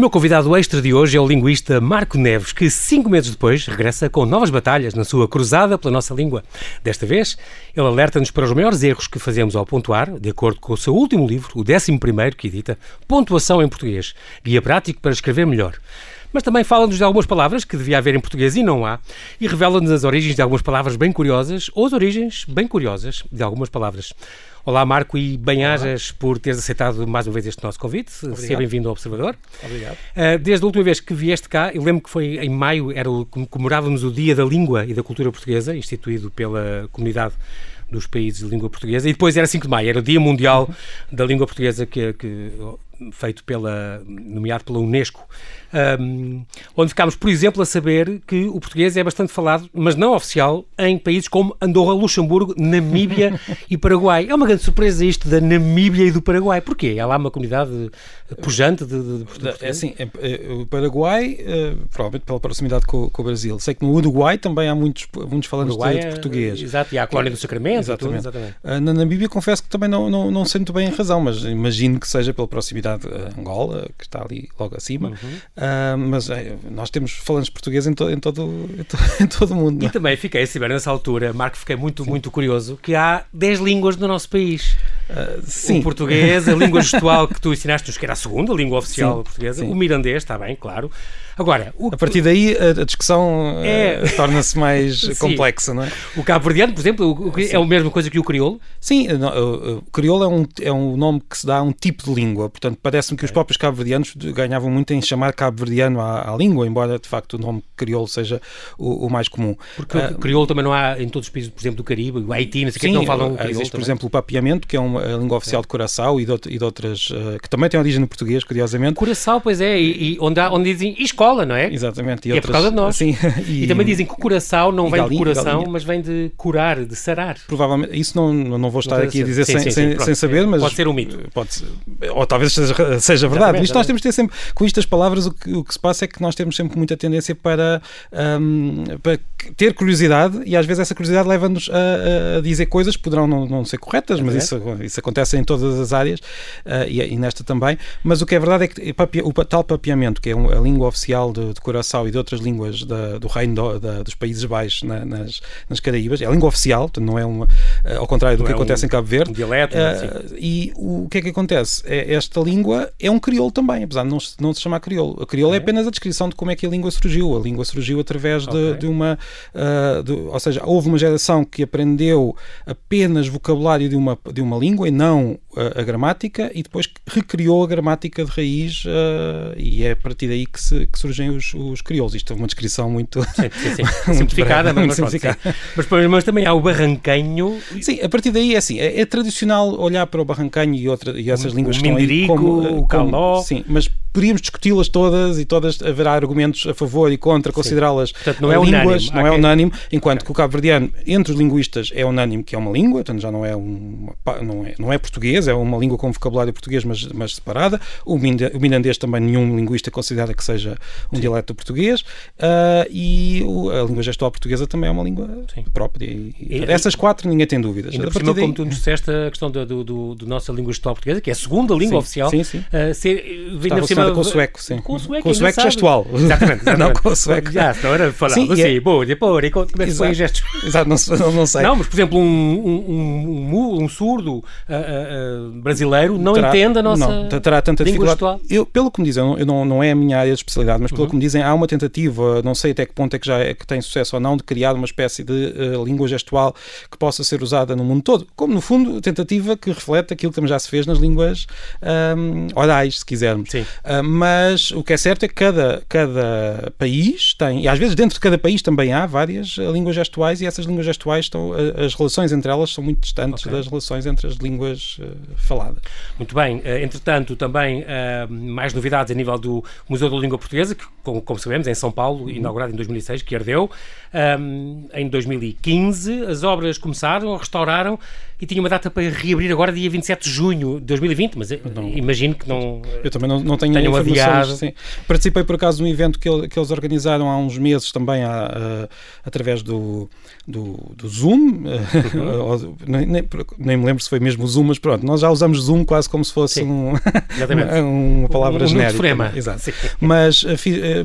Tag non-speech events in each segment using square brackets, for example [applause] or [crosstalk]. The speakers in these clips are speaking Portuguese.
meu convidado extra de hoje é o linguista Marco Neves, que cinco meses depois regressa com novas batalhas na sua cruzada pela nossa língua. Desta vez, ele alerta-nos para os maiores erros que fazemos ao pontuar, de acordo com o seu último livro, o décimo primeiro, que edita Pontuação em Português, guia prático para escrever melhor mas também fala-nos de algumas palavras que devia haver em português e não há, e revela-nos as origens de algumas palavras bem curiosas ou as origens bem curiosas de algumas palavras. Olá, Marco, e bem-ajas por teres aceitado mais uma vez este nosso convite. Obrigado. Seja bem-vindo ao Observador. Obrigado. Uh, desde a última vez que vieste cá, eu lembro que foi em maio, era o, comemorávamos o Dia da Língua e da Cultura Portuguesa, instituído pela comunidade dos países de língua portuguesa, e depois era 5 de maio, era o Dia Mundial da Língua Portuguesa, que, que feito pela, nomeado pela Unesco um, onde ficámos, por exemplo, a saber que o português é bastante falado, mas não oficial, em países como Andorra, Luxemburgo, Namíbia [laughs] e Paraguai. É uma grande surpresa isto da Namíbia e do Paraguai. Porquê? Há lá uma comunidade pujante de, de, de É assim, é, o Paraguai, uh, provavelmente pela proximidade com, com, o Brasil. Sei que no Uruguai também há muitos, muitos falantes de, de, é, português. Exato, e há a colónia do Sacramento. Exatamente. Tudo, exatamente. Uh, na Namíbia confesso que também não, não, não sei muito bem a razão, mas imagino que seja pela proximidade a Angola, que está ali logo acima. Uhum. Uh, mas é, nós temos falantes português em, to, em, todo, em, to, [laughs] em todo o mundo. E é? também fiquei a saber nessa altura, Marco, fiquei muito, Sim. muito curioso, que há 10 línguas no nosso país. Uh, sim. O português, a língua [laughs] gestual que tu ensinaste-nos, que era a segunda língua oficial sim, portuguesa, sim. o mirandês, está bem, claro. Agora, o... a partir daí a, discussão é... uh, [laughs] torna-se mais complexa, não é? O cabo-verdiano, por exemplo, o, o, é a mesma coisa que o crioulo? Sim, o, o crioulo é um, é um nome que se dá a um tipo de língua, portanto parece-me que os próprios cabo-verdianos ganhavam muito em chamar cabo-verdiano à, à, língua, embora de facto o nome crioulo seja o, mais comum. Porque uh, crioulo também não há em todos os países, por exemplo, do Caribe, o Haiti, não sei sim, que não falam crioulo existe, por exemplo, o papiamento, que é uma língua oficial é. de Curaçao e de, e de outras, que também tem origem no português, curiosamente. Curaçao, pois é, e, e onde, há, onde dizem não é? Exatamente. E, e outras... é por causa de nós. Sim, [laughs] e... e também dizem que coração não vem de coração, mas vem de curar, de sarar. Provavelmente, isso não, não vou estar não aqui a dizer sim, sem, sim, sem, sem, saber, mas. Pode ser um mito. Pode ser, ou talvez seja, seja verdade. Isto nós temos de ter sempre, com estas palavras, o que, o que se passa é que nós temos sempre muita tendência para, um, para ter curiosidade e às vezes essa curiosidade leva-nos a, a, dizer coisas que poderão não, não ser corretas, é mas isso, isso acontece em todas as áreas uh, e, e, nesta também. Mas o que é verdade é que o tal papiamento, que é a língua oficial de, de coração e de outras línguas da, do reino do, da, dos Países Baixos na, nas, nas Caraíbas. É a língua oficial, portanto, não é uma, eh, ao contrário do não que é acontece um, em Cabo Verde. Um dialeto. Uh, e o, o, que é que acontece? É, esta língua é um crioulo também, apesar de não, não se chamar crioulo. A crioulo é. é. apenas a descrição de como é que a língua surgiu. A língua surgiu através de, okay. de uma. Uh, de, ou seja, houve uma geração que aprendeu apenas vocabulário de uma, de uma língua e não a, a gramática, e depois recriou a gramática de raiz, uh, e é a partir daí que, se, que surgem os, os crioulos. Isto é uma descrição muito, sim, sim, sim. [laughs] muito simplificada, mas, simplificada. Mas, mas, também há o barranquenho. Sim, a partir daí é assim, é, é tradicional olhar para o barrancanho e, outra, e essas o, línguas o que estão aí como, o caló. Sim, mas poderíamos discuti-las todas e todas haverá argumentos a favor e contra, considerá-las não é línguas, unânime. não é unânime, enquanto okay. que o cabo-verdiano, entre os linguistas, é unânime que é uma língua, portanto já não é, um, não é, não é português, é uma língua com vocabulário português, mas, mas separada. O, minandês também nenhum linguista considera que seja um Sim. dialeto português. Uh, e o, a língua gestual portuguesa também é uma língua Sim. própria. E, e, essas quatro ninguém tem dúvidas. Ainda por cima, daí... como tu nos disseste, a questão da do, do, do, nossa língua gestual portuguesa, que é a segunda língua sim, oficial, sim, sim. Uh, ser, Está cima, com o sueco, sim. Com o sueco, com o sueco gestual. Exatamente, exatamente. [laughs] não com o sueco. Já, senão era falar sim, assim, é... depois, como é que foi gestos? [laughs] Exato, não, não sei. Não, mas por exemplo, um, um, um, um surdo uh, uh, brasileiro não terá, entende a nossa não, terá tanta língua gestual. Eu, pelo que me dizem, eu não, não é a minha área de especialidade, mas pelo uhum. que me dizem, há uma tentativa, não sei até que ponto é que já é, que tem sucesso ou não, de criar uma espécie de uh, língua gestual que possa ser usada no mundo todo. Como, no fundo, tentativa que reflete aquilo que também já se fez nas línguas um, orais, se quisermos. Uh, mas o que é certo é que cada, cada país tem, e às vezes dentro de cada país também há várias uh, línguas gestuais, e essas línguas gestuais estão, as relações entre elas são muito distantes okay. das relações entre as línguas faladas. Muito bem. entretanto, também mais novidades a nível do Museu da Língua Portuguesa, que, como, como sabemos, em São Paulo, uhum. inaugurado em 2006, que ardeu. Um, em 2015, as obras começaram, restauraram e tinha uma data para reabrir agora, dia 27 de junho de 2020, mas não, imagino que não. Eu também não, não tenho tenham. Sim. Participei por acaso num evento que, que eles organizaram há uns meses também a, a, através do, do, do Zoom. Uhum. [laughs] nem, nem, nem, me lembro se foi mesmo o Zoom, mas pronto, nós já usamos Zoom quase como se fosse um, [laughs] uma, palavra um, um genérica. Exato. Mas, eh, eh,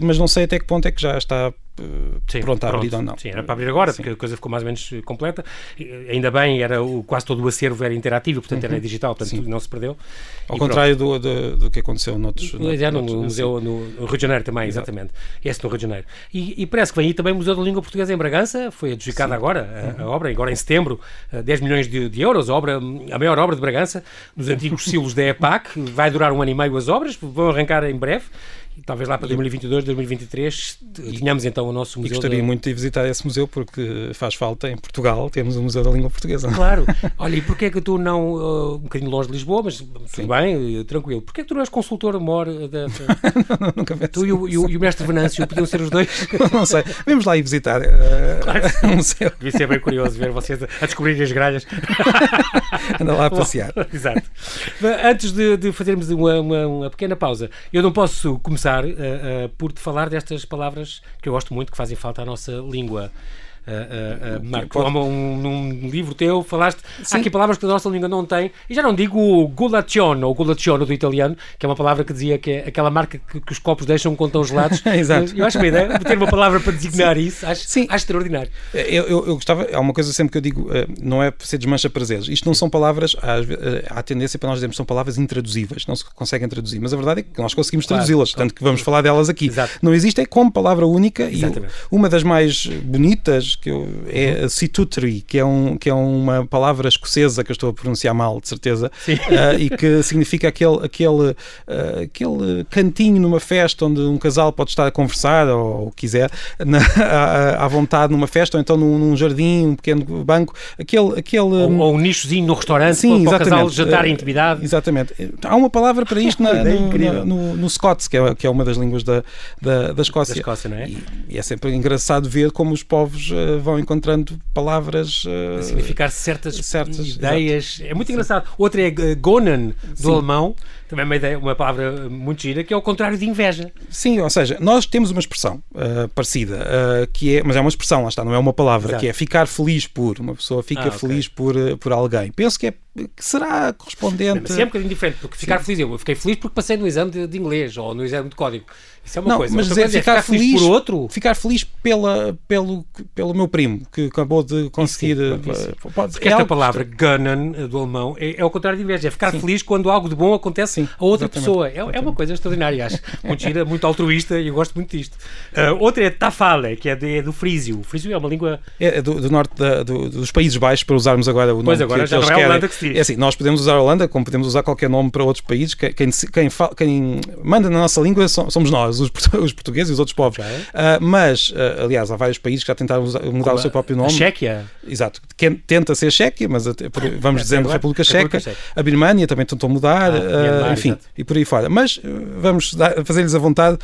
mas não sei até que ponto é que já está sim, pronto a abrir pronto. ou não. Sim, era para abrir agora, sim. porque a coisa ficou mais ou menos completa. Ainda bem, era o, quase todo o acervo era interativo, portanto uhum. era digital, portanto sim. não se perdeu. Ao e contrário do, do, do, que aconteceu noutros... noutros é, no, no museu no Rio de Janeiro também, Exato. exatamente. Esse no Rio de Janeiro. E, e, parece que vem aí também o Museu da Língua Portuguesa em Bragança, foi adjudicada agora a, a, uhum. obra, agora em setembro, 10 milhões de, de, euros, a, obra, a maior obra de Bragança, dos antigos [laughs] silos da EPAC, vai durar um ano e meio as obras, vão arrancar em breve talvez lá para 2022, 2023 tenhamos então o nosso museu. E gostaria muito de visitar esse museu porque faz falta em Portugal temos o Museu da Língua Portuguesa. Claro. [laughs] Olha, e porquê é que tu não, uh, um bocadinho longe de Lisboa, mas Sim. tudo bem, tranquilo, porquê é que tu não és consultor mor da... [laughs] não, nunca pensei. Tu e o, e, o, e o, mestre Venâncio podiam ser os dois? [laughs] não sei. Vamos lá ir visitar uh, claro o museu. Devia ser bem curioso ver vocês a descobrir as gralhas. Anda lá a passear. Exato. Antes de, de fazermos uma, uma, uma pequena pausa, eu não posso começar uh, por te falar destas palavras que eu gosto muito, que fazem falta à nossa língua. Uh, uh, Marco, Pode... um, num livro teu falaste, Sim. há aqui palavras que a nossa língua não tem, e já não digo gulaciono, gulaciono do italiano, que é uma palavra que dizia que é aquela marca que, que os copos deixam quando estão gelados. [laughs] Exato. Eu acho que a ideia de ter uma palavra para designar Sim. isso, acho, Sim. acho extraordinário. Eu, eu, eu, gostava, há uma coisa sempre que eu digo, não é para ser desmancha prazeres, isto não são palavras, há, há tendência para nós dizermos são palavras intraduzíveis, não se conseguem traduzir, mas a verdade é que nós conseguimos claro, traduzi-las, claro. tanto que vamos falar delas aqui. Exato. Não existe é como palavra única Exatamente. e uma das mais bonitas que eu, é é situtri, que é, um, que é uma palavra escocesa que eu estou a pronunciar mal, de certeza, uh, e que significa aquele, aquele, uh, aquele cantinho numa festa onde um casal pode estar a conversar ou, ou quiser, na, à, à, vontade numa festa, ou então num, num, jardim, um pequeno banco, aquele. aquele ou, um, ou um nichozinho no restaurante sim, para, para o casal jantar em intimidade. Exatamente. Há uma palavra para isto na, [laughs] no, no, no, Scots, que é, que é uma das línguas da, da, da Escócia. Da Escócia não é? E, e, é sempre engraçado ver como os povos uh, vão encontrando palavras. Uh, significar certas, certas ideias. Exato. É muito engraçado. Outra é uh, Gonan, do Sim. alemão, também é uma, ideia, uma palavra muito gira, que é o contrário de inveja. Sim, ou seja, nós temos uma expressão uh, parecida, uh, que é, mas é uma expressão, lá está, não é uma palavra, Exato. que é ficar feliz por. Uma pessoa fica ah, okay. feliz por, por alguém. Penso que é que será correspondente. Mas é um bocadinho diferente, porque ficar Sim. feliz, eu fiquei feliz porque passei no exame de, de, inglês ou no exame de código. Isso é uma não, coisa. Mas, mas é, ficar, ficar feliz, feliz, por outro. Ficar feliz pela, pelo, pelo meu primo, que acabou de conseguir. Sim, pode, porque é esta palavra, gönnen, eh, do alemão, é, é o contrário de inveja, é ficar feliz quando algo de bom acontece Sim, a outra pessoa. É, é, uma coisa extraordinária, acho. [laughs] Muito gira, muito altruísta e eu gosto muito disto. Uh, outra é tafale, que é, de, é, do frísio. O frísio é uma língua. É do, do norte da, do, dos Países Baixos, para usarmos agora o nome pois agora que, já que não é a Holanda que se diz. É assim, nós podemos usar a Holanda, como podemos usar qualquer nome para outros países. Quem, quem, quem, quem manda na nossa língua somos nós, os, os portugueses e os outros povos. Okay. Uh, mas, uh, aliás, há vários países que já tentaram usar, mudar como o seu próprio nome. A Chequia? Exato. Tenta ser Chequia, mas vamos é, dizendo República, Checa. Checa. A Birmania também tentou mudar, ah, uh, enfim, exato. e por aí fora. Mas vamos fazer-lhes a vontade.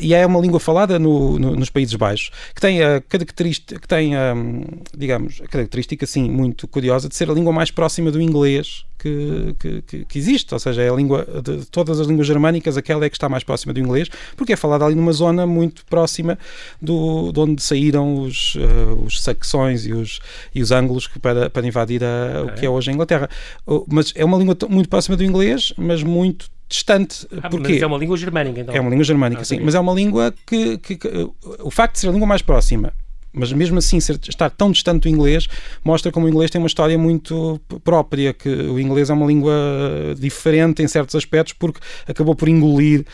e é uma língua falada no, no, nos Países Baixos, que tem a característica, que tem, um, digamos, a característica, assim, muito curiosa de ser a língua mais próxima do inglês que, que, que, existe, ou seja, é a língua de todas as línguas germânicas, aquela é que está mais próxima do inglês, porque é falada ali numa zona muito próxima do, de onde saíram os, uh, os saxões e os, e os ângulos para, para invadir a, okay. o que é hoje a Inglaterra. Mas é uma língua muito próxima do inglês, mas muito distante. Ah, porque é uma língua germânica, então. É uma língua germânica, ah, sim. Mas é uma língua que, que, que, o facto de ser a língua mais próxima mas mesmo assim ser, estar tão distante do inglês mostra como o inglês tem uma história muito própria, que o inglês é uma língua diferente em certos aspectos porque acabou por engolir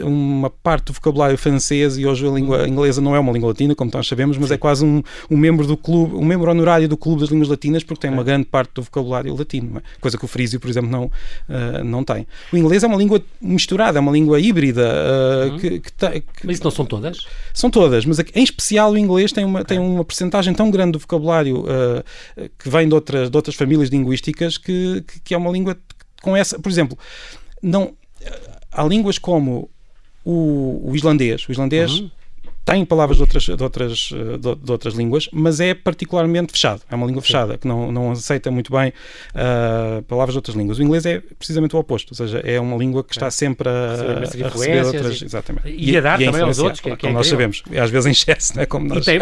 uma parte do vocabulário francês e hoje a língua inglesa não é uma língua latina, como nós sabemos, mas é quase um, um membro do clube, um membro honorário do clube das línguas latinas porque tem uma grande parte do vocabulário latino, é? coisa que o frísio, por exemplo, não, uh, não tem. O inglês é uma língua misturada, é uma língua híbrida. Uh, uhum. que, que, que, mas isso não são todas? São todas, mas em especial o inglês tem uma uma, tem uma percentagem tão grande do vocabulário uh, que vem de outras, de outras famílias linguísticas que, que, que, é uma língua com essa. Por exemplo, não, há línguas como o, o islandês. O islandês. Uhum tem palavras de outras, de outras, de, de, outras línguas, mas é particularmente fechado. É uma língua fechada, que não, não aceita muito bem uh, palavras de outras línguas. O inglês é precisamente o oposto, ou seja, é uma língua que está é. sempre a, a receber outras. E, exatamente. E, e a dar e também aos outros, que, é como nós sabemos. E às vezes em excesso, não é? Como nós... e, tem,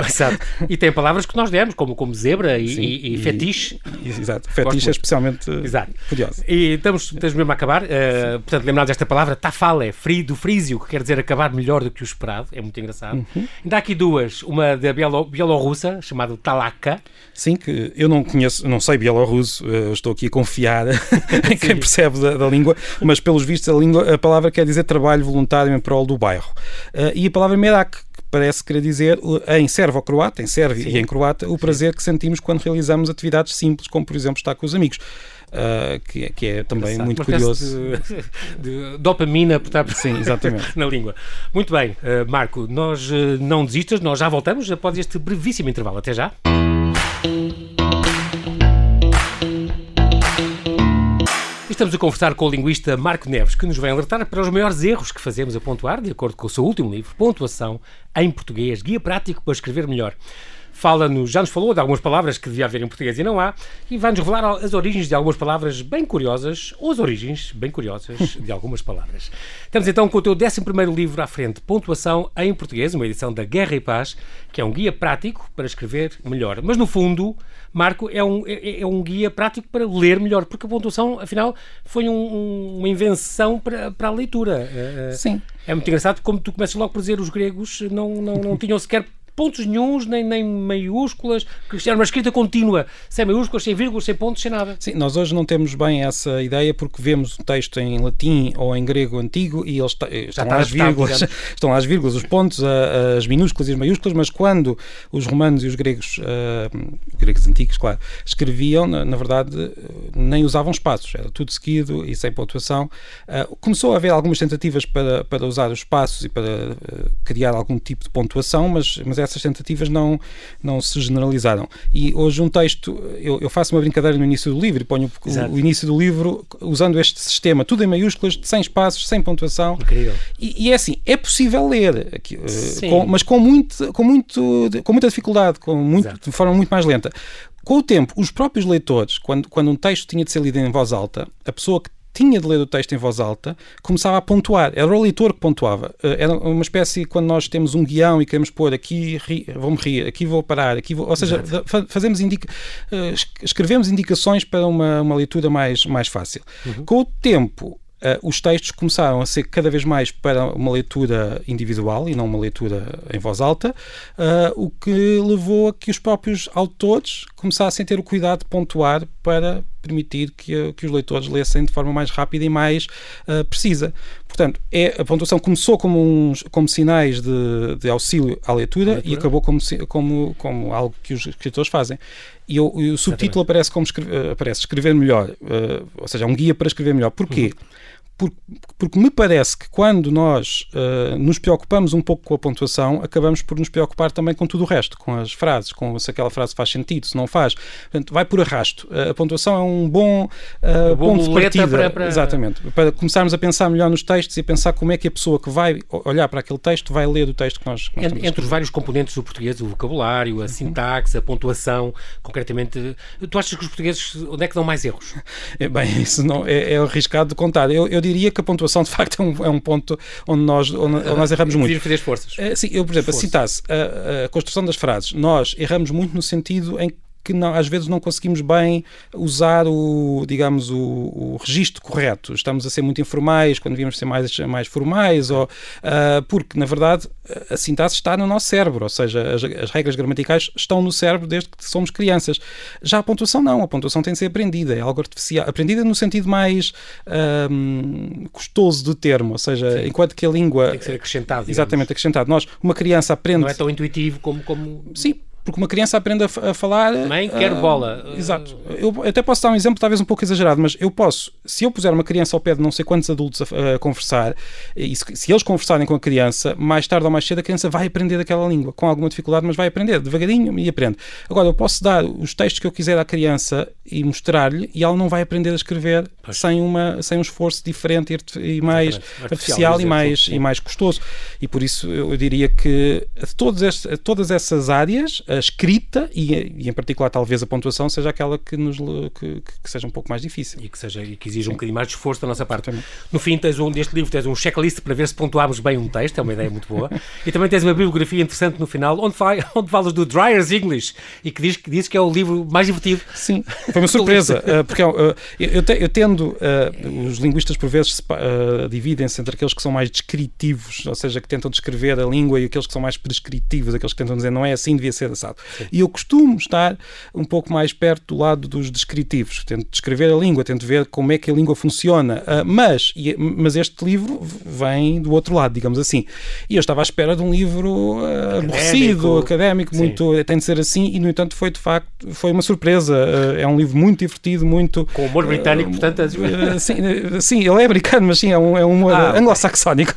e tem palavras que nós demos, como, como zebra e, Sim, e, e fetiche. Exato. Fetiche é especialmente exato. curioso. E estamos, estamos mesmo a acabar. Uh, portanto, lembrados desta palavra, tafale, frio, do frísio, que quer dizer acabar melhor do que o esperado. É muito engraçado. Uhum. Ainda há aqui duas uma da Bielo, bielorrussa, chamada Talaka. Sim, que eu não conheço, não sei bielorrusso, eh, estou aqui a confiar [laughs] em quem percebe da, da, língua, mas pelos vistos a, língua, a palavra quer dizer trabalho voluntário em prol do bairro. Uh, e a palavra merak, parece querer dizer em servo-croata, em sérvio e em croata, o prazer Sim. que sentimos quando realizamos atividades simples, como por exemplo estar com os amigos. Uh, que, que, é também muito curioso. De, de dopamina por estar Sim, [laughs] exatamente. na língua. Muito bem, uh, Marco, nós uh, não desistas, nós já voltamos após este brevíssimo intervalo. Até já. Estamos a conversar com o linguista Marco Neves, que nos vem alertar para os maiores erros que fazemos a pontuar, de acordo com o seu último livro, Pontuação em Português, Guia Prático para Escrever Melhor fala-nos, já nos falou de algumas palavras que devia haver em português e não há, e vai-nos revelar as origens de algumas palavras bem curiosas, ou as origens bem curiosas [laughs] de algumas palavras. Estamos então com o teu 11 livro à frente, Pontuação em Português, uma edição da Guerra e Paz, que é um guia prático para escrever melhor. Mas no fundo, Marco, é um, é, é um guia prático para ler melhor, porque a pontuação, afinal, foi um, uma invenção para, para a leitura. É, é, Sim. É muito engraçado como tu começas logo por dizer os gregos não, não, não [laughs] tinham sequer pontos nenhums, nem, nem maiúsculas, que era uma escrita contínua, sem maiúsculas, sem vírgulas, sem pontos, sem nada. Sim, nós hoje não temos bem essa ideia porque vemos o texto em latim ou em grego antigo e eles estão lá as vírgulas, [laughs] estão lá as vírgulas, os pontos, as minúsculas e as maiúsculas, mas quando os romanos e os gregos, uh, gregos antigos, claro, escreviam, na, na, verdade, nem usavam espaços, era tudo seguido e sem pontuação. Uh, começou a haver algumas tentativas para, para usar os espaços e para uh, criar algum tipo de pontuação, mas, mas essas tentativas não, não se generalizaram. E hoje um texto, eu, eu faço uma brincadeira no início do livro ponho o, o, início do livro usando este sistema, tudo em maiúsculas, sem espaços, sem pontuação. Incrível. E, e é assim, é possível ler, aqui, uh, com, mas com, muito, com, muito, com muita dificuldade, com muito, de forma muito mais lenta. Com o tempo, os próprios leitores, quando, quando um texto tinha de ser lido em voz alta, a pessoa que tinha de ler o texto em voz alta, começava a pontuar. Era o leitor que pontuava. Eh, era uma espécie, quando nós temos um guião e queremos pôr aqui vou-me rir, aqui vou parar, aqui vou... Ou seja, fazemos indica, eh, escrevemos indicações para uma, uma leitura mais, mais fácil. Uhum. Com o tempo, os textos começaram a ser cada vez mais para uma leitura individual e não uma leitura em voz alta, uh, o que levou a que os próprios autores começassem a ter o cuidado de pontuar para permitir que, que os leitores lessem de forma mais rápida e mais uh, precisa. Portanto, é, a pontuação começou como, uns, como sinais de, de auxílio à leitura, leitura, e acabou como, como, como algo que os escritores fazem. E o, e o subtítulo aparece como escrever, aparece escrever melhor, ou seja, é um guia para escrever melhor. Porquê? Uhum porque, porque me parece que quando nós uh, nos preocupamos um pouco com a pontuação, acabamos por nos preocupar também com tudo o resto, com as frases, com se aquela frase faz sentido, se não faz. Portanto, vai por arrasto. Uh, a pontuação é um bom, uh, bom ponto de partida. Para, para... Exatamente. Para começarmos a pensar melhor nos textos e a pensar como é que a pessoa que vai olhar para aquele texto vai ler o texto que nós, que nós Entre, entre os vários componentes do português, o vocabulário, a uhum. sintaxe, a pontuação, concretamente, tu achas que os portugueses onde é que dão mais erros? [laughs] É, bem, isso não, é, é arriscado de contar. Eu, eu diria que a pontuação de facto é um, é um ponto onde nós, onde, onde nós erramos muito. fazer esforços. É, sim, eu, por exemplo, se citasse a, a, construção das frases, nós erramos muito no sentido em que não, às vezes não conseguimos bem usar o, digamos, o, o registro correto. Estamos a ser muito informais quando devíamos ser mais, mais formais, ou, uh, porque, na verdade, a sintaxe está no nosso cérebro, ou seja, as, as, regras gramaticais estão no cérebro desde que somos crianças. Já a pontuação não, a pontuação tem de ser aprendida, é algo artificial, aprendida no sentido mais um, custoso do termo, ou seja, Sim. enquanto que a língua... Tem que ser acrescentado. Exatamente, acrescentado. Nós, uma criança aprende... Não é tão intuitivo como... como... Sim, porque uma criança aprende a, a falar. Mãe, quer uh, bola. Exato. Eu até posso dar um exemplo, talvez um pouco exagerado, mas eu posso, se eu puser uma criança ao pé de não sei quantos adultos a, a conversar, e se, se, eles conversarem com a criança, mais tarde ou mais cedo a criança vai aprender aquela língua, com alguma dificuldade, mas vai aprender devagarinho e aprende. Agora, eu posso dar os textos que eu quiser à criança e mostrar-lhe, e ela não vai aprender a escrever sem, uma, sem um esforço diferente e mais artificial, artificial e, mais, e mais custoso. E por isso eu diria que todas, estes, todas essas áreas, a escrita e, e, em particular talvez a pontuação, seja aquela que, nos, que, que seja um pouco mais difícil. E que, seja, e que exija um bocadinho mais de esforço da nossa parte. No fim, tens um, deste livro tens um checklist para ver se pontuámos bem um texto, é uma ideia muito boa. e também tens uma bibliografia interessante no final, onde, fa [laughs] onde falas do Dryer's English e que diz, que diz que é o livro mais divertido. Sim, [laughs] foi uma surpresa, uh, porque uh, eu, te, eu, tendo, uh, os linguistas por vezes dividem-se entre aqueles que são mais descritivos, ou seja, que tentam descrever a língua, e aqueles que são mais prescritivos, aqueles que tentam dizer não é assim, devia ser assado. Sim. E eu costumo estar um pouco mais perto do lado dos descritivos, tento descrever a língua, tento ver como é que a língua funciona, mas, mas este livro vem do outro lado, digamos assim. E eu estava à espera de um livro aborrecido, académico, muito, tem de ser assim, e no entanto foi de facto, foi uma surpresa. é um livro muito divertido, muito... Com humor britânico, uh, portanto... sim, sim, ele é americano, mas sim, é um, é um humor ah, anglo-saxónico.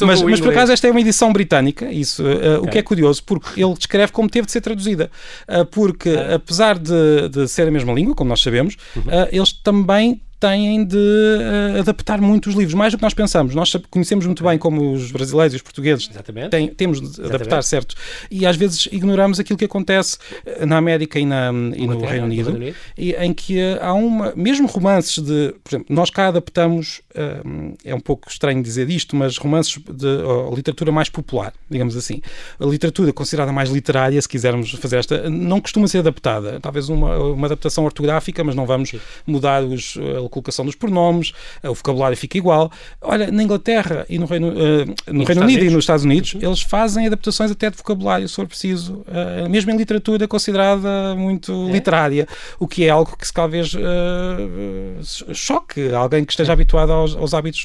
mas, mas por acaso esta é uma edição britânica, isso, uh, okay. o que é curioso, porque ele descreve como teve de ser traduzida. Uh, porque, ah. apesar de, de ser a mesma língua, como nós sabemos, uhum. eles também têm de uh, adaptar muito os livros, mais do que nós pensamos. Nós conhecemos muito bem como os brasileiros e os portugueses têm, temos de Exatamente. adaptar certos. E às vezes ignoramos aquilo que acontece eh, na América e, na, e no Reino Unido, Unido, e, em que uh, há uma. Mesmo romances de. Por exemplo, nós cá adaptamos. Uh, é um pouco estranho dizer isto, mas romances de uh, literatura mais popular, digamos assim. A literatura considerada mais literária, se quisermos fazer esta, não costuma ser adaptada. Talvez uma, uma adaptação ortográfica, mas não vamos Sim. mudar os colocação dos pronomes, eh, o vocabulário fica igual. Olha, na Inglaterra e no Reino, uh, no Reino Unido Unidos? e nos Estados Unidos, uhum. eles fazem adaptações até de vocabulário, se for preciso, uh, mesmo em literatura considerada muito é. literária, o que é algo que se talvez uh, choque alguém que esteja é. habituado aos, aos hábitos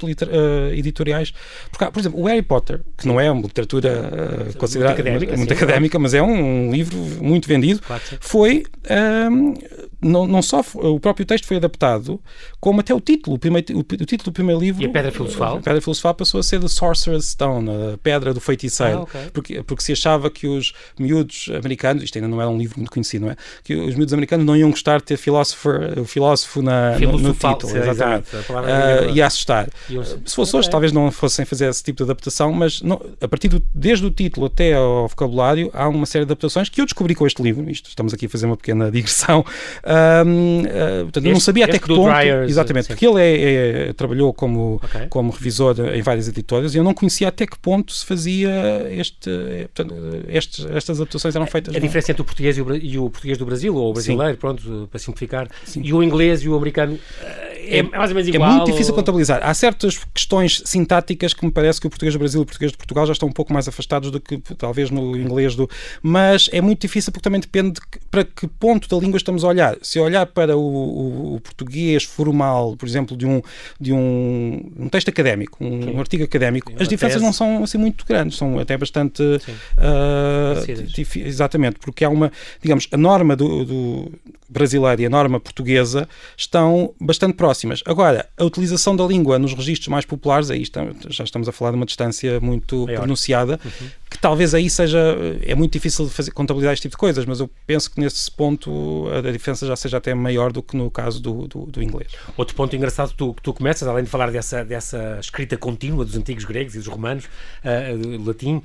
editoriais. Porque, por exemplo, o Harry Potter, que não é uma literatura considerada muito académica, muito académica mas é um, um, livro muito vendido, claro, foi não, não só o próprio texto foi adaptado, como até o título, o, primeiro, o, o título do primeiro livro. E a Pedra Filosofal? A Pedra Filosofal passou a ser The Sorcerer's Stone, a Pedra do Feiticeiro. Ah, okay. porque, porque se achava que os miúdos americanos, isto ainda não era um livro muito conhecido, não é? Que os miúdos americanos não iam gostar de ter o filósofo na, no, no, título. Sim, exatamente. Exato, uh, ia assustar. Se fosse okay. hoje, talvez não fossem fazer esse tipo de adaptação, mas não, a partir do, desde o título até ao vocabulário, há uma série de adaptações que eu descobri com este livro. Isto, estamos aqui a fazer uma pequena digressão. Um, uh, portanto, este, não sabia até que ponto. Dryers, exatamente, sim. porque ele é, é, trabalhou como, okay. como revisor em várias editoras e eu não conhecia até que ponto se fazia este. Eh, portanto, estes, estas adaptações eram feitas. A, a diferença entre o português e o, e o, português do Brasil, ou o brasileiro, sim. pronto, para simplificar, sim. e o inglês e o americano é, é mais ou menos igual. É muito difícil ou... contabilizar. Há certas questões sintáticas que me parece que o português do Brasil e o português de Portugal já estão um pouco mais afastados do que talvez no inglês do. Mas é muito difícil porque também depende de que, para que ponto da língua estamos a olhar. Se olhar para o, o, o português formal, por exemplo, de um, de um, um texto académico, um, artigo académico, as diferenças tese. não são assim muito grandes, são até bastante. Uh, exatamente, porque há uma, digamos, a norma do, do brasileira e a norma portuguesa estão bastante próximas. Agora, a utilização da língua nos registros mais populares, aí estamos, já estamos a falar de uma distância muito Maior. pronunciada, uhum. Que talvez aí seja. É muito difícil fazer, contabilizar este tipo de coisas, mas eu penso que nesse ponto a, diferença já seja até maior do que no caso do, do, do inglês. Outro ponto engraçado que tu, que tu começas, além de falar dessa, dessa escrita contínua dos antigos gregos e dos romanos, uh, latim,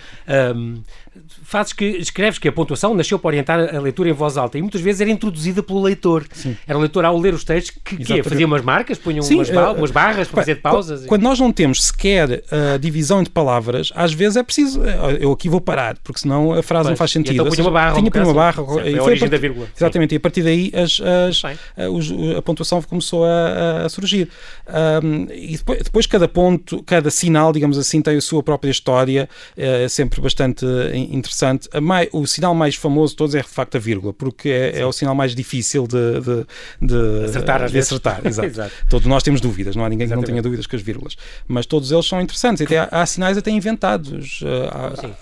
um, fazes que escreves que a pontuação nasceu para orientar a leitura em voz alta e muitas vezes era introduzida pelo leitor. Sim. Era o leitor ao ler os textos que, que fazia umas marcas, punha umas, uh, umas, barras para fazer pausas. Quando nós não temos sequer a divisão entre palavras, às vezes é preciso. Eh, eu aqui vou parar, porque senão a frase pois. não faz sentido. então punha uma barra. Tinha punha uma barra. Certo, e é a origem da vírgula. Exatamente, Sim. e a partir daí as, as, a, os, a, pontuação começou a, a surgir. Um, e depois, depois, cada ponto, cada sinal, digamos assim, tem a sua própria história, é sempre bastante interessante. Mais, o sinal mais famoso de todos é de facto a vírgula, porque é, é o sinal mais difícil de, de, de acertar. De acertar [laughs] exato. exato. Todos nós temos dúvidas, não há ninguém Exatamente. que não tenha dúvidas com as vírgulas, mas todos eles são interessantes. Até há, há sinais até inventados.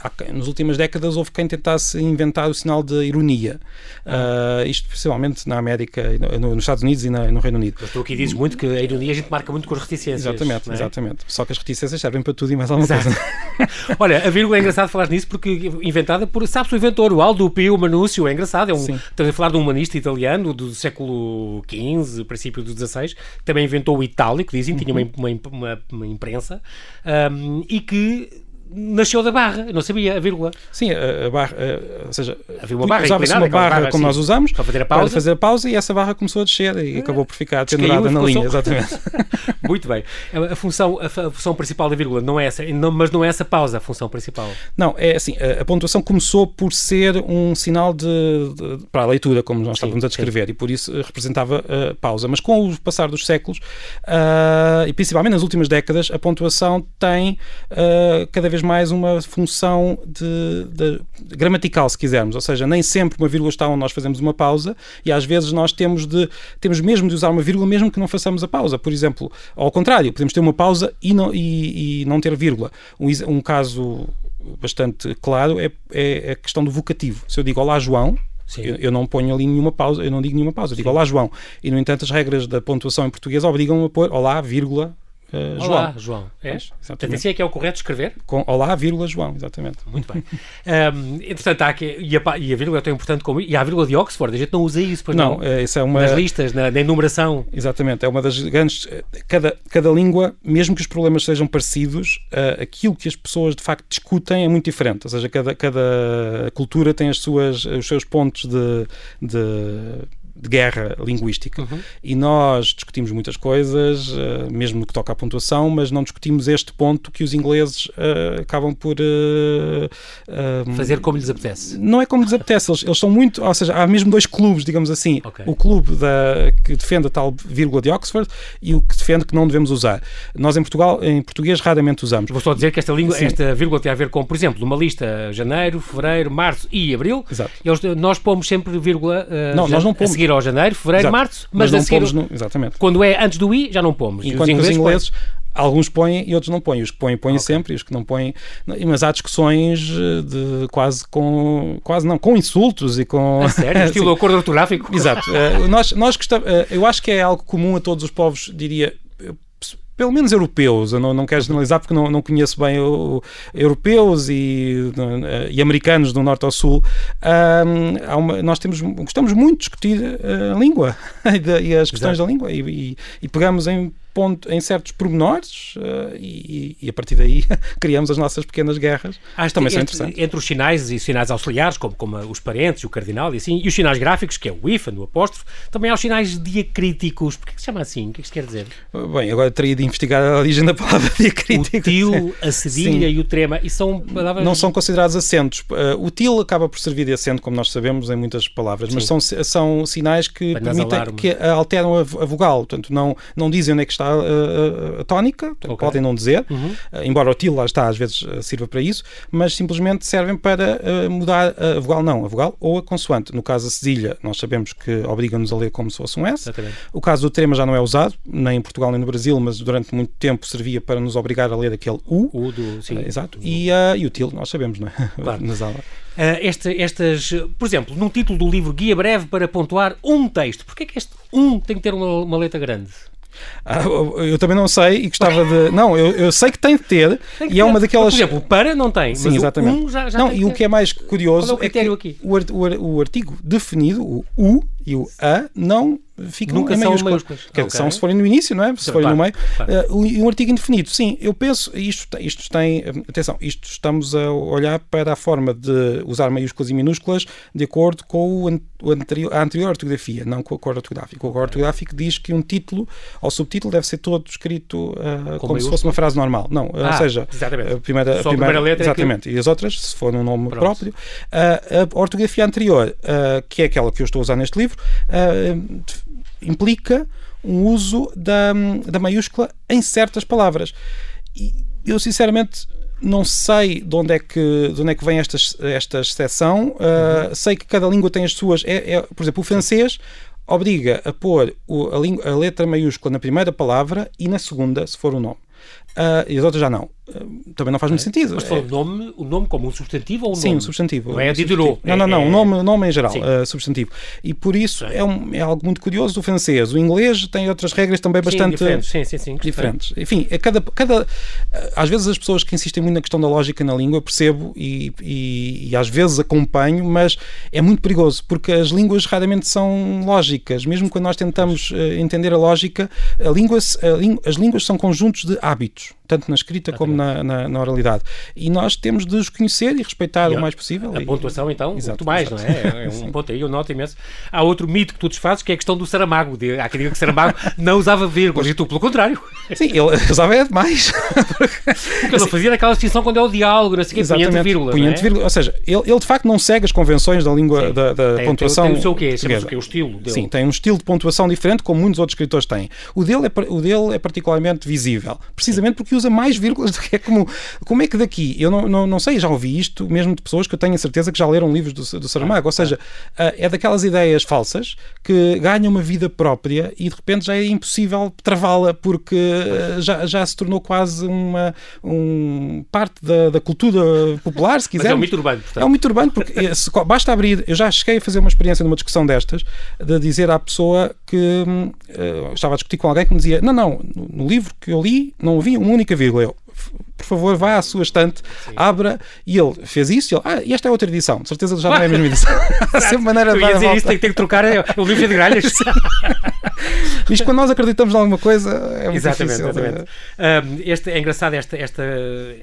Há, nos últimas décadas houve quem tentasse inventar o sinal de ironia. Uh, isto principalmente na América, no, nos Estados Unidos e na, no Reino Unido. Mas tu aqui dizes muito que a ironia a gente marca muito com as reticências. Exatamente, é? exatamente. Só que as reticências servem para tudo e mais alguma Exato. coisa. [laughs] Olha, a vírgula é engraçado falar nisso porque inventada por, sabes, o inventor, o Aldo Pio Manúcio, é engraçado. É um, estamos a falar de um humanista italiano do século XV, princípio do XVI, também inventou o itálico, dizem, uhum. tinha uma, uma, uma, uma imprensa, um, e que nasceu da barra, eu não sabia a vírgula. Sim, a, a barra, a, ou seja, havia uma barra, usava-se uma barra, barra como assim, nós usamos para fazer, a pausa. para fazer a pausa e essa barra começou a descer e ah, acabou por ficar pendurada na linha, exatamente. [laughs] Muito bem. A, função, a, função principal da vírgula não é essa, não, mas não é essa pausa a função principal. Não, é assim, a, pontuação começou por ser um sinal de, de para a leitura, como nós sim, estávamos a descrever, sim. e por isso representava a pausa. Mas com o passar dos séculos, uh, e principalmente nas últimas décadas, a pontuação tem uh, cada vez mais uma função de, de, gramatical, se quisermos, ou seja, nem sempre uma vírgula está onde nós fazemos uma pausa e às vezes nós temos de temos mesmo de usar uma vírgula mesmo que não façamos a pausa. Por exemplo, ao contrário, podemos ter uma pausa e não, e, e não ter vírgula. Um, um caso bastante claro é, é a questão do vocativo. Se eu digo Olá João, eu, eu, não ponho ali nenhuma pausa, eu não digo nenhuma pausa, eu digo Olá João. E, no entanto, as regras da pontuação em português obrigam-me a pôr Olá, vírgula, Uh, Olá, João. É? Portanto, assim é que é o correto escrever? Com Olá, vírgula, João, exatamente. Muito bem. um, entretanto, há aqui, e, a, e a vírgula é tão importante como. E há a vírgula de Oxford, a gente não usa isso, pois não? Não, é, isso é uma. Nas listas, na, na, enumeração. Exatamente, é uma das grandes. Cada, cada língua, mesmo que os problemas sejam parecidos, uh, aquilo que as pessoas de facto discutem é muito diferente. Ou seja, cada, cada cultura tem as suas, os seus pontos de, de de guerra linguística. Uhum. E nós discutimos muitas coisas, uh, mesmo no que toca à pontuação, mas não discutimos este ponto que os ingleses uh, acabam por. Uh, Fazer como lhes apetece. Não é como lhes apetece, eles, eles são muito. Ou seja, há mesmo dois clubes, digamos assim. Okay. O clube da, que defende a tal vírgula de Oxford e o que defende que não devemos usar. Nós em Portugal, em português, raramente usamos. Vou só dizer que esta, língua, esta vírgula tem a ver com, por exemplo, numa lista janeiro, fevereiro, março e abril. Exato. Eles, nós pomos sempre vírgula. não, nós não pomos seguir ao janeiro, fevereiro, Exato. março, mas, mas não pomos no, exatamente. quando é antes do I já não pomos. Enquanto os ingleses, os ingleses alguns põem e outros não põem. Os que põem, põem okay. sempre, e os que não põem. Mas há discussões eh, de quase com. quase não, com insultos e com. A sério? [laughs] Estilo acordo ortográfico? Exato. Uh, nós, nós gostamos, uh, eu acho que é algo comum a todos os povos, diria pelo menos europeus, eu não, não quero generalizar porque não, não conheço bem o, europeus e, e, americanos do norte ao sul, um, uma, nós temos, gostamos muito de discutir a língua [laughs] e, as questões Exato. da língua e, e, e pegamos em ponto, em certos pormenores uh, e, e, a partir daí [laughs] criamos as nossas pequenas guerras. Acho também são interessantes. Entre os sinais e sinais auxiliares, como, como os parentes, o cardinal e assim, e os sinais gráficos, que é o hífen, o apóstrofo, também há os sinais diacríticos. Porquê que se chama assim? O que é que isto quer dizer? Bem, agora teria de investigar a origem da palavra [laughs] diacrítico. O til, a cedilha Sim. e o trema, e são palavras... Não são considerados acentos. Uh, o til acaba por servir de acento, como nós sabemos, em muitas palavras, Sim. mas são, são sinais que, permitem, que alteram a, a vogal, portanto, não, não dizem onde é que está a, a tónica, okay. podem não dizer, uhum. Embora o til lá está, às vezes sirva para isso, mas simplesmente servem para uh, mudar a vogal, não, a vogal ou a consoante. No caso da cedilha, nós sabemos que obriga-nos a ler como se fosse um S. Exatamente. O caso do trema já não é usado, nem em Portugal nem no Brasil, mas durante muito tempo servia para nos obrigar a ler aquele U. U do, sim. Uh, exato. E, uh, e o til, nós sabemos, não é? [laughs] Claro. Nas aulas. Uh, esta, estas, por exemplo, num título do livro Guia Breve para pontuar um texto, porquê é que este um tem que ter uma, uma letra grande? Ah, eu também não sei e gostava de. Não, eu, eu sei que tem de ter tem e é uma daquelas. Por exemplo, para não tem. Sim, exatamente. Um já, já não, e o que é mais curioso é, é, que aqui? O, o, o artigo definido, o U e o A, não ficam Nunca em maiúsculas. maiúsculas. okay. São se forem no início, não é? Se forem no meio. Claro. Uh, um artigo indefinido. Sim, eu penso, isto, isto tem, atenção, isto estamos a olhar para a forma de usar maiúsculas e minúsculas de acordo com o, anterior, a anterior ortografia, não com o acordo ortográfico. O acordo ortográfico diz que um título ou subtítulo deve ser todo escrito uh, como se fosse uma frase normal. Não, ah, ou seja, exatamente. a primeira, a primeira, a primeira letra exatamente, é que... e as outras, se for um nome Pronto. próprio. Uh, a ortografia anterior, que é aquela que eu estou a usar neste livro, implica um uso da, da maiúscula em certas palavras. E eu, sinceramente, não sei de onde é que, de onde é que vem esta, esta exceção. Uh, uhum. Sei que cada língua tem as suas. É, é, por exemplo, o francês obriga a pôr o, a, língua, a, letra maiúscula na primeira palavra e na segunda, se for o nome. uh, e as outras já não. Também não faz muito sentido. Mas falou é... o nome, o nome como um substantivo ou um Sim, nome? um substantivo. Não é Diderot. Não, não, não, é... o nome, nome em geral, uh, substantivo. E por isso é, um, é algo muito curioso do francês. O inglês tem outras regras também bastante sim, diferentes. Sim, sim, sim, diferentes. Enfim, é cada, cada, às vezes as pessoas que insistem muito na questão da lógica na língua, percebo e, e, e às vezes acompanho, mas é muito perigoso, porque as línguas raramente são lógicas. Mesmo quando nós tentamos uh, entender a lógica, a língua, a as línguas são conjuntos de hábitos tanto na escrita como na, na, na, oralidade. E nós temos de os conhecer e respeitar e o mais possível. A e, pontuação, então, exato, muito mais, exato. não é? É um ponto aí, eu noto imenso. Há outro mito que tu desfazes, que é a questão do Saramago. De, há quem diga que Saramago [laughs] não usava vírgulas, e tu, pelo contrário. Sim, ele usava é demais. [laughs] Porque ele não fazia aquela distinção quando é o diálogo, não sei o punha entre vírgulas. Ou seja, ele, ele de facto não segue as convenções da língua, Sim. da, da tem, pontuação. Tem, tem o seu quê? O quê? O estilo dele. Sim, tem um estilo de pontuação diferente, como muitos outros escritores têm. O dele é, o dele é particularmente visível, precisamente porque usa mais vírgulas é como, como é que daqui, eu não, não, não sei, já ouvi isto mesmo de pessoas que eu tenho a certeza que já leram livros do, do Saramago, ou seja, ah, é daquelas ideias falsas que ganham uma vida própria e de repente já é impossível travá-la porque ah, já, já se tornou quase uma um, parte da, da cultura popular, se quiser. [laughs] Mas é um mito urbano, portanto. É um mito urbano porque [laughs] se, basta abrir, eu já cheguei a fazer uma experiência numa discussão destas, de dizer à pessoa que uh, estava a discutir com alguém que me dizia, não, não, no, livro que eu li não havia uma única vírgula. Eu, por favor, vá à sua estante, Sim. abra, e ele fez isso, e ele, ah, e esta é outra edição, de certeza já não é a mesma [laughs] edição. [laughs] Há sempre maneira de dar isso, tem, que trocar é, o livro de gralhas. [laughs] Isto quando nós acreditamos em alguma coisa é muito exatamente, difícil. Exatamente. Um, este, é engraçado esta, esta,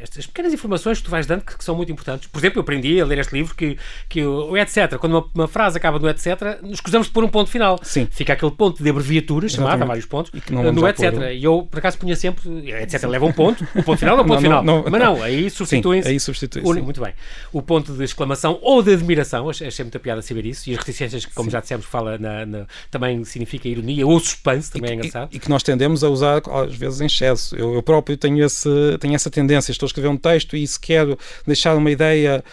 estas pequenas informações que tu vais dando que, que, são muito importantes. Por exemplo, eu aprendi a ler este livro que, que o etc, quando uma, uma frase acaba no etc, nos escusamos de pôr um ponto final. Sim. Fica aquele ponto de abreviatura, chamado, há vários pontos, no etc. E eu, por acaso, punha sempre, etc, leva um ponto, o ponto final é o ponto não, Não, não, Mas não, aí substituem-se. Aí substitui Muito bem. O ponto de exclamação ou de admiração, achei muita piada saber isso, e as reticências, que, como Sim. já dissemos, fala na, na, também significa ironia ou suspense, também e, é engraçado. E, e, que nós tendemos a usar, às vezes, em excesso. Eu, eu próprio tenho, esse, tenho essa tendência. Estou a escrever um texto e se quero deixar uma ideia,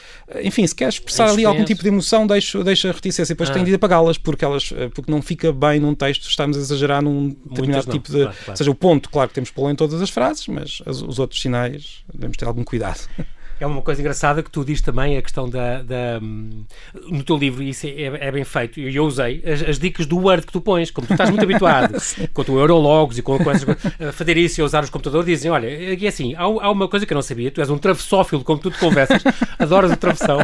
enfim, se quer expressar ali algum tipo de emoção, deixo, deixo a reticência e depois ah. tenho de apagá-las porque, elas, porque não fica bem num texto, estamos a exagerar num determinado tipo de. Claro, claro. Ou seja, o ponto, claro que temos que pô-lo em todas as frases, mas as, os outros sinais devemos ter algum cuidado. É uma coisa engraçada que tu dizes também, a questão da. da no teu livro, e isso é, é, bem feito, e eu usei as, as, dicas do Word que tu pões, como tu estás muito habituado [laughs] com o Eurologos e com, com essas a fazer isso e a usar os computadores, dizem: olha, é assim, há, há, uma coisa que eu não sabia, tu és um travessófilo, como tu te conversas, [laughs] adoras o travessão.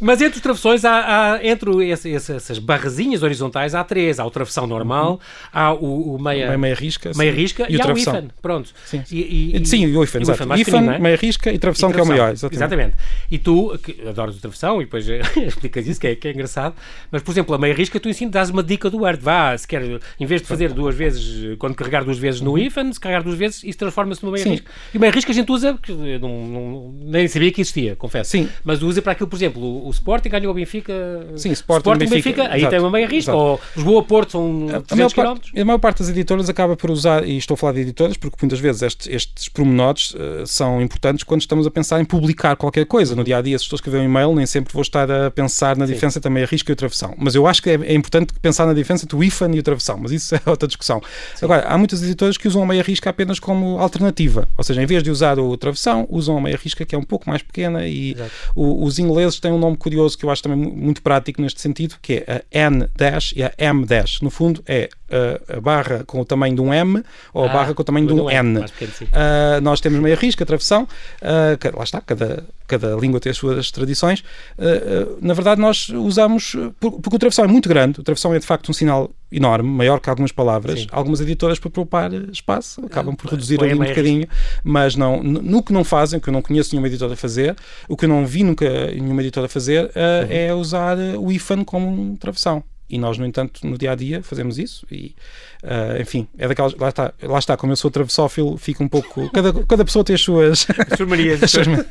Mas entre os travessões, há, há entre esse, esse, essas barrazinhas horizontais, há três: há o travessão normal, uhum. há o, o meia, meia risca, meia risca e, e, há o IFAN. Pronto. Sim, sim. E, e, sim o IFAN, exato. IFAN, é? meia risca e travessão que é o maior. Exatamente. exatamente. E tu, que adoras o travessão, e depois [laughs] explicas isso, que é, que é engraçado, mas, por exemplo, a meia risca, tu ensinas, dás uma dica do Word. Vá, se quer, em vez de fazer duas vezes, quando carregar duas vezes no IFAN, se carregar duas vezes, isso transforma-se numa meia Sim. risca. E meia risca a gente usa, que não, não, nem sabia que existia, confesso. Sim. Mas usa para aquilo, por exemplo, o, o Sporting ganhou o Benfica. Sim, Sporting, Sporting Benfica, Benfica aí tem uma meia risca. Exato. Ou Lisboa-Porto são a, 300 a maior, a maior parte das editoras acaba por usar, e estou a falar de editoras, porque muitas vezes estes, estes pormenores uh, são importantes quando estamos a pensar em publicar qualquer coisa. No dia a dia, se estou a escrever um e-mail, nem sempre vou estar a pensar na Sim. diferença entre a risca e o travessão. Mas eu acho que é, é, importante pensar na diferença entre o IFAN e o travessão, mas isso [laughs] é outra discussão. Sim. Agora, há muitas editoras que usam a meia risca apenas como alternativa, ou seja, em vez de usar o travessão, usam a meia risca que é um pouco mais pequena e o, os ingleses têm um nome curioso que eu acho também muito prático neste sentido, que é a N dash e a M dash. No fundo, é a, a barra com o tamanho de um M ou a ah, barra com o tamanho de um N. Pequeno, uh, nós temos meia risca, travessão, uh, lá está, cada, cada língua tem as suas tradições. Uh, na verdade, nós usamos, porque o travessão é muito grande, o travessão é de facto um sinal enorme, maior que algumas palavras. Sim. Algumas editoras, para poupar espaço, acabam por reduzir ali um bocadinho, mas não, no que não fazem, o que eu não conheço nenhuma editora a fazer, o que eu não vi nunca nenhuma editora a fazer, uhum. é usar o IFAN como um travessão. E nós, no entanto, no dia a dia fazemos isso e Uh, enfim, é daquelas. Lá está, lá está, como eu sou travessófilo, fica um pouco. Cada, cada pessoa tem as suas. As suas manias. [laughs] as suas manias.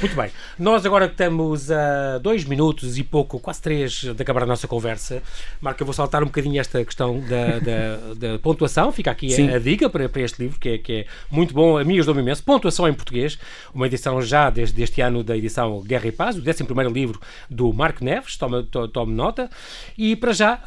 Muito bem. Nós agora estamos a dois minutos e pouco, quase três, de acabar a nossa conversa, Marco, eu vou saltar um bocadinho esta questão da, da, da pontuação. Fica aqui a, a, dica para, para este livro, que é, que é muito bom. A mim ajudou-me imenso. Pontuação em português, uma edição já desde este ano da edição Guerra e Paz, o 11 livro do Marco Neves. Tome, to, tome nota. E para já já,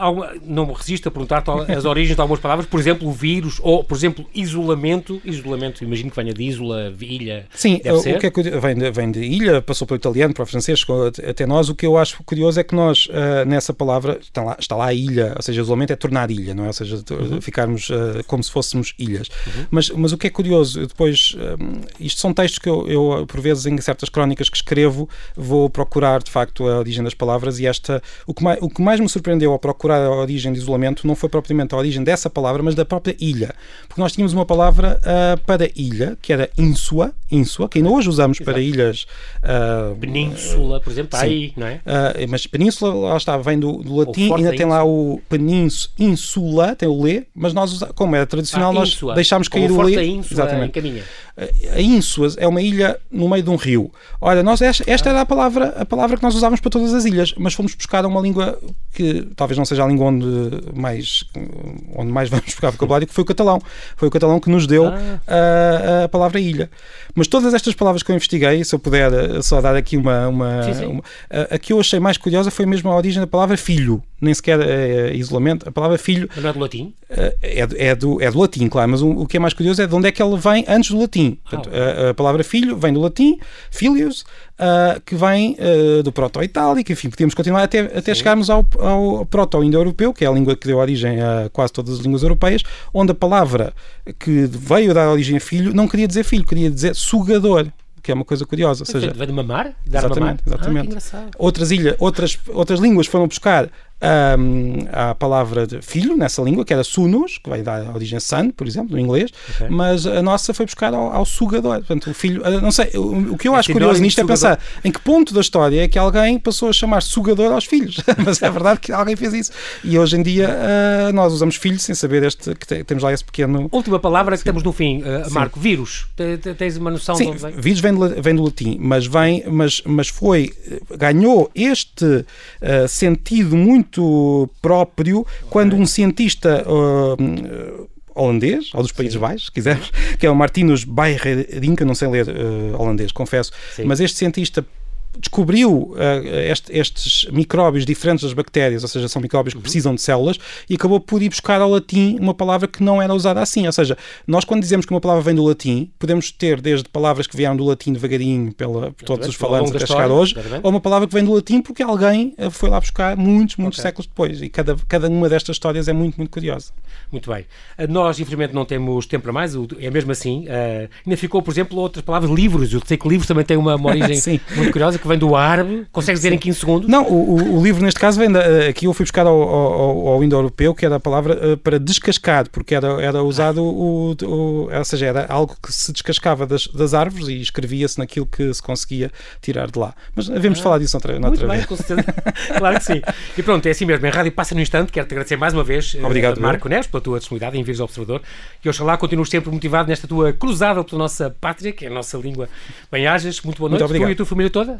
não me resisto a perguntar as [laughs] origens de algumas palavras, por exemplo, o vírus, ou, por exemplo, isolamento. Isolamento, imagino que venha de isola, ilha. Sim, o ser. que é que vem, de, vem de ilha, passou para o italiano, para o francês, chegou até nós. O que eu acho curioso é que nós, uh, nessa palavra, está lá, está lá a ilha, ou seja, isolamento é tornar ilha, não é? Ou seja, uhum. ficarmos uh, como se fôssemos ilhas. Uhum. Mas, mas o que é curioso, depois, um, isto são textos que eu, eu, por vezes, em certas crónicas que escrevo, vou procurar, de facto, a origem das palavras e esta, o que mais, o que mais me surpreendeu ao procurar a origem de isolamento não foi propriamente a origem dessa palavra, mas da própria ilha. Porque nós tínhamos uma palavra uh, para ilha, que era insua, insua, que ainda hoje usamos Exato. para ilhas. Uh, península, por exemplo, está aí, não é? Uh, mas península, lá está, vem do, do latim, ainda tem lá o península, insula, tem o lê, mas nós, como era tradicional, ah, nós deixámos cair o lê. Exatamente. A ínsula é uma ilha no meio de um rio. Olha, nós, esta, esta era a palavra, a palavra que nós usávamos para todas as ilhas, mas fomos buscar uma língua que talvez não seja a língua onde mais, onde mais vamos buscar vocabulário, que foi o catalão. Foi o catalão que nos deu ah. a, a, palavra ilha. Mas todas estas palavras que eu investiguei, se eu puder eh, só dar aqui uma. uma, sim, sim. uma a, a, que eu achei mais curiosa foi mesmo a origem da palavra filho, nem sequer é, é isolamento. A palavra filho. Mas não é do latim? Eh, é, é, do, é do latim, claro, mas o, o, que é mais curioso é de onde é que ele vem antes do latim. Portanto, ah, a, a, palavra filho vem do latim, filius, uh, que vem uh, do proto-itálico, enfim, podíamos continuar até, até chegarmos ao, ao proto-indo-europeu, que é a língua que deu origem a quase todas as línguas europeias, onde a palavra que veio dar origem a filho não queria dizer filho, queria dizer sugador que é uma coisa curiosa. seja, vem de mamar? Dar exatamente, mamar? exatamente. Ah, outras, ilhas, outras, outras línguas foram buscar um, a palavra de filho nessa língua, que era sunus, que vai dar origem a son, por exemplo, no inglês, okay. mas a nossa foi buscar ao, ao, sugador. Portanto, o filho, não sei, o, o que eu é acho curioso nisto é pensar em que ponto da história é que alguém passou a chamar sugador aos filhos. [laughs] mas é verdade que alguém fez isso. E hoje em dia uh, nós usamos filho sem saber este, que temos lá esse pequeno. Última palavra que temos no fim, uh, Marco, vírus. Tens uma noção Sim, de onde vem? Vírus vem do, vem do latim, mas, vem, mas, mas foi, ganhou este uh, sentido muito muito próprio quando um cientista uh, holandês, ou dos Países Sim. Baixos, se quisermos, que é o Martinus Bayredink, não sei ler uh, holandês, confesso, Sim. mas este cientista descobriu uh, este, estes micróbios diferentes das bactérias, ou seja, são micróbios que uhum. precisam de células, e acabou por ir buscar ao latim uma palavra que não era usada assim. Ou seja, nós quando dizemos que uma palavra vem do latim, podemos ter desde palavras que vieram do latim devagarinho pela, por todos os falantes até chegar hoje, ou uma palavra que vem do latim porque alguém eh, foi lá buscar muitos, muitos okay. séculos depois. E cada, cada uma destas histórias é muito, muito curiosa. Muito bem. Eh, nós, infelizmente, não temos tempo para mais, é mesmo assim. Uh, ainda ficou, por exemplo, outras palavras, livros. Eu sei que livros também têm uma, uma origem [laughs] muito curiosa que vem do árabe. Consegues dizer em 15 segundos? Não, o, o, livro neste caso vem da, eh, aqui eu fui buscar ao, ao, ao indo-europeu, que era a palavra uh, para descascar, porque era, era usado o, o, ou seja, era algo que se descascava das, das árvores e escrevia-se naquilo que se conseguia tirar de lá. Mas devemos ah, falar disso noutra, noutra muito vez. Bem, com certeza. claro que sim. E pronto, é assim mesmo. Em rádio passa no instante. Quero-te agradecer mais uma vez, Obrigado, Marco Neves, pela tua disponibilidade em vires ao Observador. E oxalá continues sempre motivado nesta tua cruzada pela nossa pátria, que é a nossa língua. Bem-ajas, muito boa noite. Muito obrigado. Tu e a tua família toda,